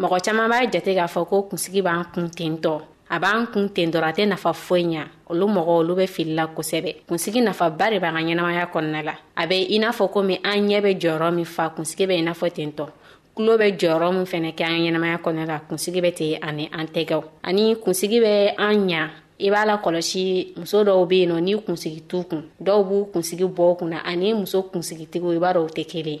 mɔgɔ caman b'a jate k'a fɔ ko kunsigi b'an kun tentɔ a b'an kun ten dɔrɔn a tɛ nafa foyi ɲa olu mɔgɔ olu bɛ fili la kosɛbɛ kunsigi nafaba de b'an ka ɲɛnamaya kɔnɔna la a bɛ i n'a fɔ komi an ɲɛ bɛ jɔyɔrɔ min fa kunsigi bɛ i n'a fɔ tentɔ tulo bɛ jɔyɔrɔ min fɛnɛ kɛ an ɲɛnamaya kɔnɔna la kunsigi bɛ ten ani an tɛgɛw ani kunsigi bɛ an ɲa i b'a la kɔlɔsi muso dɔw be yen nɔ n'i kunsigi t'u kun dɔw b'u kunsigi bɔ kunna ani muso kunsigitigiw i b'a dɔw tɛ kelen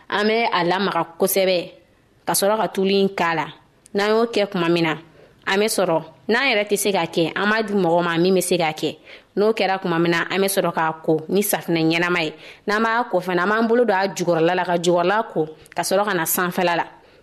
an bɛ a lamaga kosɛbɛ ka sɔrɔ ka tulu in k'a la n'an y'o kɛ kuma min na an bɛ sɔrɔ n'an yɛrɛ tɛ se k'a kɛ an b'a di mɔgɔ ma min bɛ se k'a kɛ n'o kɛra kuma min na an bɛ sɔrɔ k'a ko ni safinɛ ɲɛnama ye n'an b'a ko fana an b'an bolo don a jukɔrɔla la ka jukɔrɔla ko ka sɔrɔ ka na sanfɛla la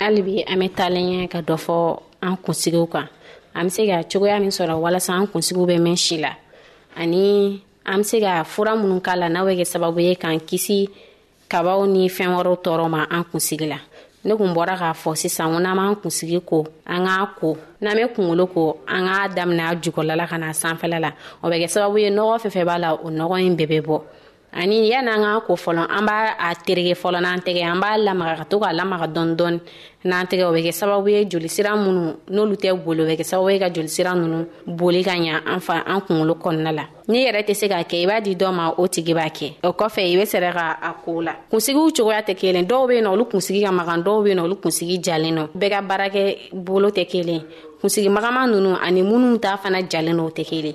hali bi an bɛ taalen ɲɛ ka dɔ fɔ an kunsigiw kan an bɛ se ka cogoya min sɔrɔ walasa an kunsigiw bɛ mɛn si la ani an bɛ se ka fura minnu k'a la n'a bɛ kɛ sababu ye k'an kisi kabaw ni fɛn wɛrɛw tɔɔrɔ ma an kunsigi la ne kun bɔra k'a fɔ sisan ko n'an b'an kunsigi ko an k'a ko n'an bɛ kunkolo ko an k'a daminɛ a jukɔrɔla la ka na sanfɛla la o bɛ kɛ sababu ye nɔgɔ fɛn fɛn b'a la o nɔgɔ in bɛɛ bɛ bɔ ani yan'an k'a ko fɔlɔ an b'a a terege fɔlɔ n'an tɛgɛ an b'a lamaga ka to k'a lamaga dɔɔni dɔɔni n'an tɛgɛ o bɛ kɛ sababu ye jolisira minnu n'olu tɛ boli o bɛ kɛ sababu ye ka jolisira ninnu boli ka ɲa an fa an kunkolo kɔnɔna la n'i yɛrɛ tɛ se k'a kɛ i b'a di dɔ ma o tigi b'a kɛ o kɔfɛ i bɛ sɛrɛ ka a ko la kunsigiw cogoya tɛ kelen dɔw bɛ yen nɔ olu kunsigi ka magan dɔw bɛ yen nɔ olu kunsigi jalen nɔ bɛɛ ka baarakɛ bolo tɛ kelen kunsigi magama ninnu ani minnu ta fana jalen nɔ o tɛ kelen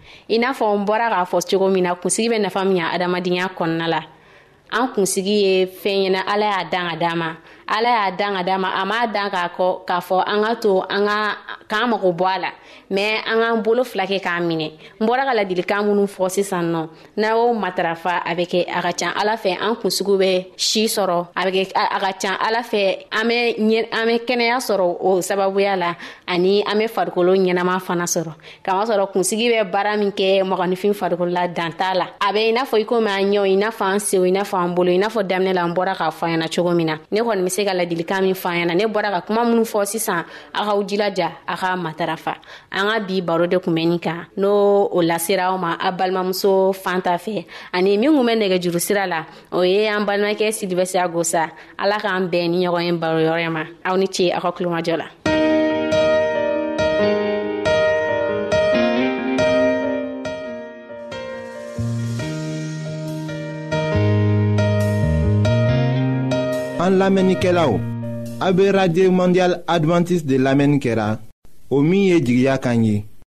i n'a fɔ n bɔra k'a fɔ cogo min na kunsigi bɛ nafa min ya adamadenya kɔnɔna la an kunsigi ye fɛn ɲɛna ala y'a dan ka d'a ma ala y'a dan ka d'a ma a m'a dan k'a kɔ k'a fɔ an ka to an ka k'an mago bɔ a la mɛ an k'an bolo fila kɛ k'a minɛ n bɔra ka ladilikan minnu fɔ sisan nɔ n'a y'o matarafa a bɛ kɛ a ka can ala fɛ an kunsigiw bɛ si sɔrɔ a bɛ kɛ a ka can ala fɛ an bɛ an bɛ kɛnɛya sɔrɔ o sababuya la ani an bɛ farikolo ɲɛnama fana sɔrɔ kama sɔrɔ kunsigi bɛ baara min kɛ mɔgɔninfin farikolola dan t'a la a bɛ i n'a fɔ i komi an ɲɛw i n'a fɔ an sew i n'a fɔ an bolo i n'a fɔ daminɛ la an bɔra k'a fɔ ɲɛna cogo min na ne kɔni bɛ se ka ladilikan min fɔ ɲɛna ne bɔra ka kuma minnu fɔ sisan a k'aw jilaja a ka matarafa an ka bi baro de kun bɛ nin kan n'o o lasera aw ma a balimamuso fan ta fɛ ani min kun bɛ nɛgɛjuru sira la o ye an balimakɛ sidibɛsiya gosa ala k'an bɛn ni ɲɔgɔn ye baro yɔrɔ ma aw ni ce aw ka kulomajɔ la an lamɛnnikɛlaw a bɛ radio mondial adventiste de lamɛnni kɛra o min ye jigiya kan ye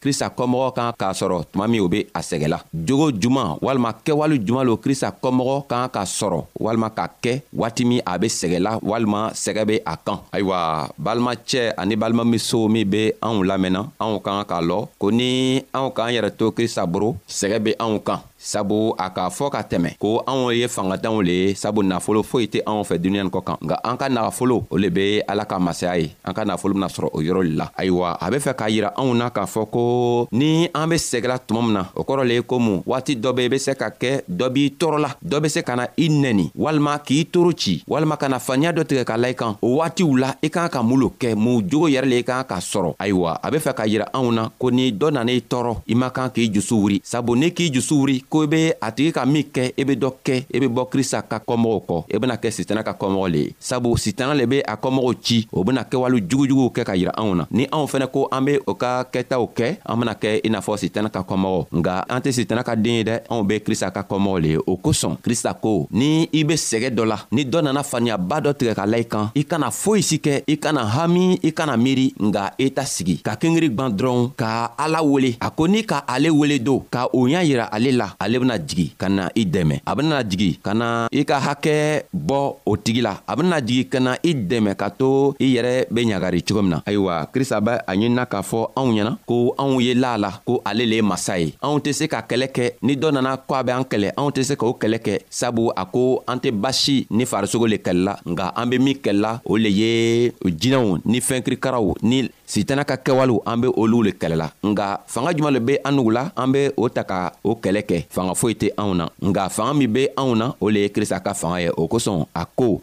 krista kɔmɔgɔ kan k'a sɔrɔ tuma min o be a sɛgɛla jogo juman walima kɛwale juman lo krista kɔmɔgɔ kan ka sɔrɔ walima ka kɛ waati min a be sɛgɛla walima sɛgɛ be a kan ayiwa balimacɛ ani balimamuso min be anw lamɛnna anw ka kan k'a lɔ ko ni anw k'an yɛrɛ to krista boro sɛgɛ be anw kan sabu a k'a fɔ ka tɛmɛ ko anw ye fangatanw le ye sabu nafolo foyi tɛ anw fɛ duniɲa kɔ kan nka an ka nafolo o le be ala ka masaya ye an ka nafolo bena sɔrɔ o yɔrɔ le la ayiwa a be fɛ k'a yira anw na k'a fɔ ko ni an be sɛgɛla tuma min na o kɔrɔ le ye komu waati dɔ be i be se ka kɛ dɔ b'i tɔɔrɔla dɔ be se ka na i nɛni walima k'i toro ci walima ka na faniya dɔ tigɛ ka la i kan o waatiw la i k'an ka mun lo kɛ mun jogo yɛrɛ le i k'an ka sɔrɔ ayiwa a be fɛ k'a yira anw na ko ni dɔ nana i tɔɔrɔ i man kan k'i jusu wuri sabu n'i k'i jusu wuri ko i be a tigi ka min kɛ i be dɔ kɛ i be bɔ krista ka kɔmɔgɔw kɔ i bena kɛ sitana ka kɔmɔgɔ le ye sabu sitana le be a kɔmɔgɔw ci o bena kɛwale jugujuguw kɛ ka yira anw na ni anw fɛnɛ ko an be o ka kɛtaw kɛ an bena kɛ i n'a fɔ sitana ka kɔmɔgɔ nka an tɛ sitana ka den ye dɛ anw be krista ka kɔmɔgɔ le ye o kosɔn krista ko ni i be sɛgɛ dɔ la ni dɔ nana faniyaba dɔ tigɛ ka la i kan i kana foyi si kɛ i kana hami i kana miiri nga i ta sigi ka kengeri gwan dɔrɔn ka ala wele a ko ni ka ale wele do ka o y'a yira ale la ale bena jigi ka na i dɛmɛ a benana jigi ka na i ka hakɛ bɔ o tigi la a benana jigi ka na i dɛmɛ ka to i yɛrɛ be ɲagari cogo min na ayiwa krista bɛ a ɲinina k'a fɔ anw ɲɛna ko anw ye laa la ko ale le ye masa ye anw tɛ se ka kɛlɛ kɛ ni dɔ nana ko a bɛ an kɛlɛ anw tɛ se k'o kɛlɛ kɛ sabu a ko an tɛ basi ni farisogo le kɛlɛla nka an be min kɛlɛla o le ye jinɛw ni fɛnkirikaraw ni sitana ka kɛwalew an be olu le kɛlɛla nga fanga juman le be an nugu la an be o ta ka o kɛlɛ kɛ fanga foyi tɛ anw na nga fanga min be anw na o le ye krista ka fanga ye o kosɔn a ko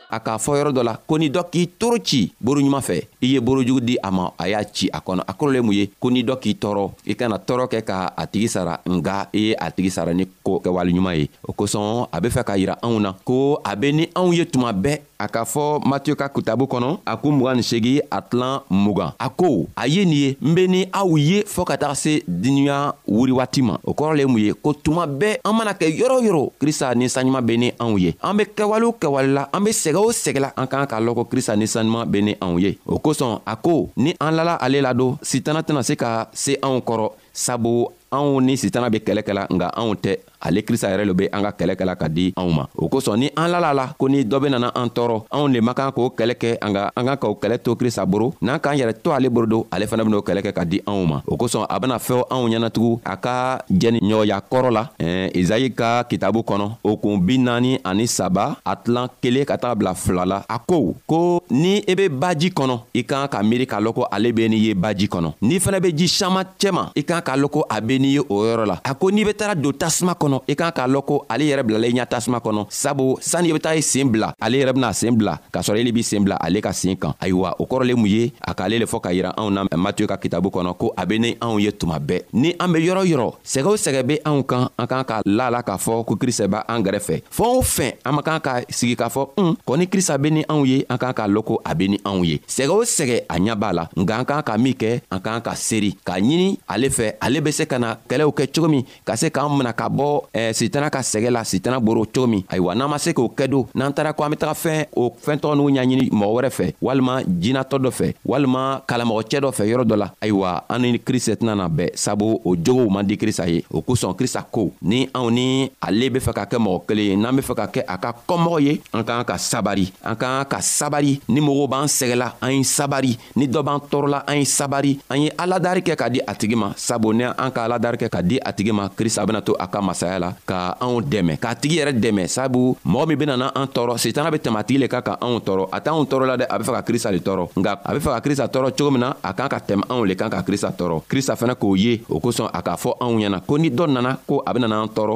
a k'a fɔ yɔrɔ dɔ la ko ni dɔ k'i toro ci boro ɲuman fɛ i ye borojugu di a ma a y'a ci a kɔnɔ a kɔrɔlen mun ye ko ni dɔ k'i tɔɔrɔ i kana tɔɔrɔ kɛ ka a tigi sara nga i ye a tigi sara ni ko kɛwale ɲuman ye o kosɔn a be fɛ k'a yira anw na ko a be ni anw ye tuma bɛɛ a k'a fɔ matiyo ka kitabu kɔnɔ a ko mugan ni segi a tilan mugan a ko a ye nin ye n be ni aw ye fɔɔ ka taga se duniɲa wuri waati ma o kɔrɔ le mun ye ko tuma bɛɛ an mana kɛ yɔrɔ yɔrɔ krista ni saɲuman be ni anw ye an be kɛwale o kɛwale la an be sɛgɛ o sɛgɛ la an k'an k'a lɔn ko krista ni saɲuman be ni anw ye o kosɔn a ko ni an lala ale la don sitana tɛna se ka se anw kɔrɔ sabu anw ni sitana be kɛlɛ kɛla nka anw tɛ ale krista yɛrɛ lo be an ka kɛlɛ kɛla ka di anw ma o kosɔn ni an lala la ko ni dɔ be nana an tɔɔrɔ anw le man kan k'o kɛlɛ kɛ an ka an kan k'o kɛlɛ to krista boro n'an k'an yɛrɛ to ale boro don ale fana ben'o kɛlɛ kɛ ka di anw ma o kosɔn a bena fɛw anw ɲɛnatugu a ka jɛni ɲɔgɔnya kɔrɔ la eh, izayi ka kitabu kɔnɔ o kun bi naani ani saba a tilan kelen ka taga bila fila la a ko ko ni i e be baji kɔnɔ i kan ka miiri k'a lɔn ko ale be ni ye baji kɔnɔ n'i fana be ji saman cɛma i kan k'a lɔn ko a be n'i ye o yɔrɔ la a ko n'i be taara don tasuma kɔnɔ i kan k'a lɔn ko ale yɛrɛ bilala i ɲa tasuma kɔnɔ sabu sani i be taa i seen bila ale yɛrɛ bena seen bila k'a sɔrɔ ele b'i seen bila ale ka seen kan ayiwa o kɔrɔ le mun ye a k'ale le fɔ ka yira anw na matiyo ka kitabu kɔnɔ ko a be ni anw ye tuma bɛɛ ni an be yɔrɔ yɔrɔ sɛgɛ o sɛgɛ be anw kan an k'an ka la la k'a fɔ ko krista b'a an gɛrɛfɛ fɛɛn o fɛn an man kan ka sigi k'a fɔ un kɔni krista be ni anw ye an k'an k'a lɔn ko a be ni anw ye sɛgɛ o sɛgɛ a ɲɛ b'a la nka an k'an ka min kɛ an k'an ka seri k'a ɲini ale fɛ ale bɛ se ka na kɛlɛw kɛ cogo min ka se k'an mina ka bɔ eh, sitana ka sɛgɛ la sitana boro cogo min ayiwa n'an ma se k'o kɛ don n'an taara ko an bɛ taga fɛn o fɛn tɔgɔ n'u ɲaɲini mɔgɔ wɛrɛ fɛ walima jinatɔ dɔ fɛ walima kalamɔgɔcɛ dɔ fɛ yɔrɔ dɔ la ayiwa an ni krista tɛna na bɛɛ sabu o jogow man di krista ye o kosɔn krista ko ni anw ni ale bɛ fɛ ka kɛ mɔgɔ kelen ye n'an bɛ fɛ ka kɛ a ka kɔmɔgɔ ye an k'an ka sabari an ka kan ka sabari ni mɔgɔw b'an sɛgɛla an ye sabari ni dɔ b'an tɔɔrɔla an ye sabari an ye aladari kɛ ka di a tigi ma sabu ni an ka aladari kɛ ka di a tigi ma krista bena to a ka masaya la ka anw dɛmɛ k'a tigi yɛrɛ dɛmɛ sabu mɔgɔ min benana an tɔɔrɔ setana be tɛmɛ a tigi le ka ka anw tɔɔrɔ a t'anw tɔɔrɔ la dɛ a be fɛ ka krista le tɔɔrɔ nka a be fɛ ka krista tɔɔrɔ cogo min na a kan ka tɛmɛ anw le kan ka krista tɔɔrɔ krista fɛnɛ k'o ye o kosɔn a k'a fɔ anw ɲɛna ko ni dɔ nana ko a benana an tɔɔrɔ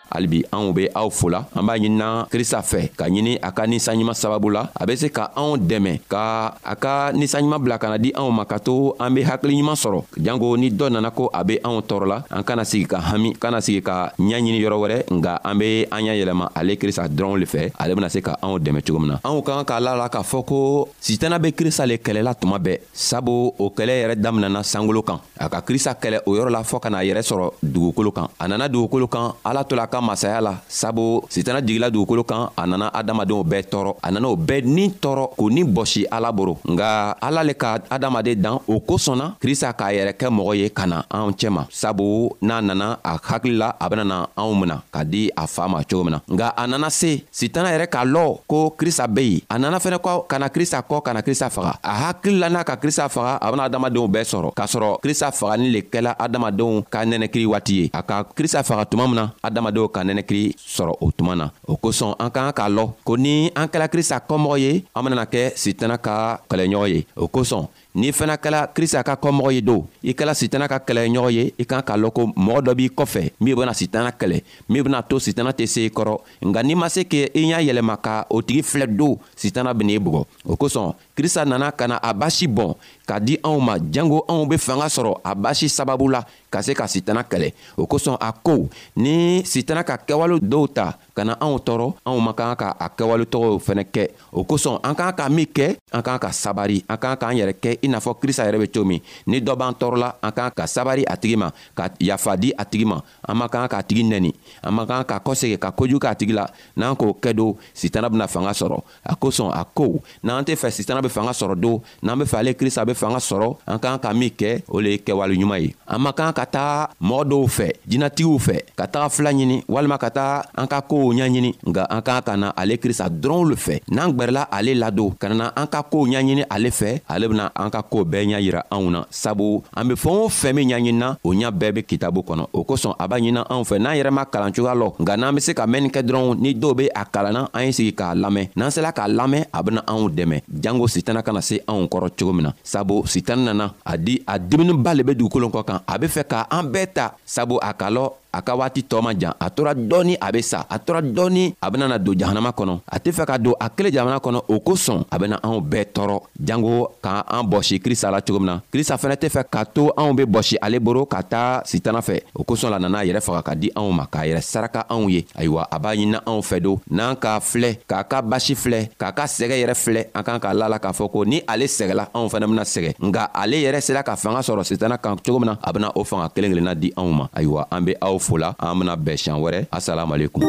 halibi anw be aw fola an b'a ɲinina krista fɛ ka ɲini a ka ninsanɲuman sababu la a be se ka anw dɛmɛ ka a ka ninsanɲuman bila kana di anw ma ka to an be hakiliɲuman sɔrɔ janko ni dɔ nana ko a be anw tɔɔrɔ la an kana sigi ka hami kana sigi ka ɲa ɲini yɔrɔ wɛrɛ nga an be an y'a yɛlɛma ale krista dɔrɔnw le fɛ ale bena se ka anw dɛmɛ cogo min na anw ka kan k'a la la k'a fɔ ko sitana be krista le kɛlɛla tuma bɛɛ sabu o kɛlɛ yɛrɛ daminɛna sankolo kan a ka krista kɛlɛ o yɔrɔ la fɔɔ ka n'a yɛrɛ sɔrɔ dugukolo kan a nana dugukolo kan ala tola ka masaya la sabu sitana jigila dugukolo kan a nana adamadenw bɛɛ tɔɔrɔ a nana o bɛɛ ni tɔɔrɔ k'o ni bɔsi ala boro nka ala le ka adamaden dan o kosɔn na krista k'a yɛrɛ kɛ mɔgɔ ye ka na anw cɛma sabu n'a nana a hakili la a benana anw mina ka di a faa ma cogo min na nka a nana se sitana yɛrɛ k'a lɔ ko krista be yen a nana fɛnɛ kɔ ka na krista kɔ ka na krista faga a hakili la n'a ka krista faga a bena adamadenw bɛɛ sɔrɔ k'a sɔrɔ krista fagali le kɛla adamadenw ka nɛnɛkiri waati ye a ka krista faga tuma min na adamadenw ka nɛnɛkiri sɔrɔ o tuma na o kosɔn an ka kan k'a lɔ ko ni an kɛla krista kɔmɔgɔ ye an benana kɛ sitana ka kɛlɛɲɔgɔn ye o kosɔn n'i fana kɛla krista ka kɔmɔgɔ ye don i kɛla sitana ka kɛlɛɲɔgɔn ye i kan k'a lɔn ko mɔgɔ dɔ b'i kɔfɛ min bena sitana kɛlɛ min bena to sitana tɛ se i kɔrɔ nka n'i ma se ke i y'a yɛlɛma ka o tigi filɛ don sitana ben'i bugɔ o kosɔn krista nana ka na a basi bɔn ka di anw ma jango anw be fanga sɔrɔ a basi sababu la ka se ka sitana kɛlɛ o kosɔn a ko ni sitana ka kɛwale dɔw ta ka na anw tɔɔrɔ anw man kan ka a kɛwale tɔgɔw fɛnɛ kɛ o kosɔn an k'an ka min kɛ an k'an ka sabari an k'an k'an yɛrɛ kɛ i n'a fɔ krista yɛrɛ be cogo min ni dɔ b'an tɔɔrɔla an k'an ka sabari a tigi ma ka yafa di a tigi ma an man kan k'a tigi nɛni an man kan ka kɔsegi ka kojugu k'a tigi la n'an k'o kɛ don sitana bena fanga sɔrɔ a kosɔn a ko n'an tɛ fɛ sitana bɛ fanga sɔrɔ don n'an bɛ fɛ ale krista bɛ fanga sɔrɔ an k'an ka min kɛ o le ye kɛwale ɲuman ye an man kan ka taga mɔgɔ dɔw fɛ jinatigiw fɛ ka taga fila ɲini walima ka taga an ka kow ɲaɲini nka an k'an ka na ale krista dɔrɔnw le fɛ n'an gwɛrɛla ale ladon ka na an ka kow ɲaɲini ale fɛ ale bɛna an ka kow bɛɛ ɲa yira anw na sabu an be fɛɛn o fɛn min ɲaɲinina o ɲa bɛɛ be kitabu kɔnɔ o kosɔn a b'a ɲinan anw fɛ n'an yɛrɛ ma kalan cogoya lɔ nka n'an be se ka mɛnni kɛ dɔrɔnw ni dɔw be a kalanna an ye sigi k'a lamɛn n'an sela k'a lamɛn a bena anw dɛmɛ jango sitana kana se anw kɔrɔ cogo min na sabu sitani nana a di a diminiba le be dugukolon kɔ kan a be fɛ ka an bɛɛ ta sabu a ka lɔ a ka waati tɔɔ ma jan a tora dɔɔni a be sa a tora dɔɔni a benana don jahanama kɔnɔ a tɛ fɛ ka don a kelen jamana kɔnɔ o kosɔn a bena anw bɛɛ tɔɔrɔ jango ka an bɔsi krista la cogo min na krista fɛnɛ tɛ fɛ k'a to anw be bɔsi ale boro ka taa sitana fɛ o kosɔn la nana a yɛrɛ faga ka di anw ma k'a yɛrɛ saraka anw ye ayiwa a b'a ɲinina anw fɛ don n'an k'a filɛ k'a ka basi filɛ k'a ka sɛgɛ yɛrɛ filɛ an kan k'a la la k'a fɔ ko ni ale sɛgɛla anw fɛnɛ bena sɛgɛ nka ale yɛrɛ sera ka fanga sɔrɔ sitana kan cogo min na a bena o fanga kelen kelenna di anw ma ayiwa an be aw fola an bena bɛɛ siɲan wɛrɛ asalamualekum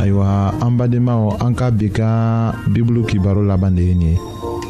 ayiwa an badenmaw an ka bi ka bibulu kibaro laban de ye nin ye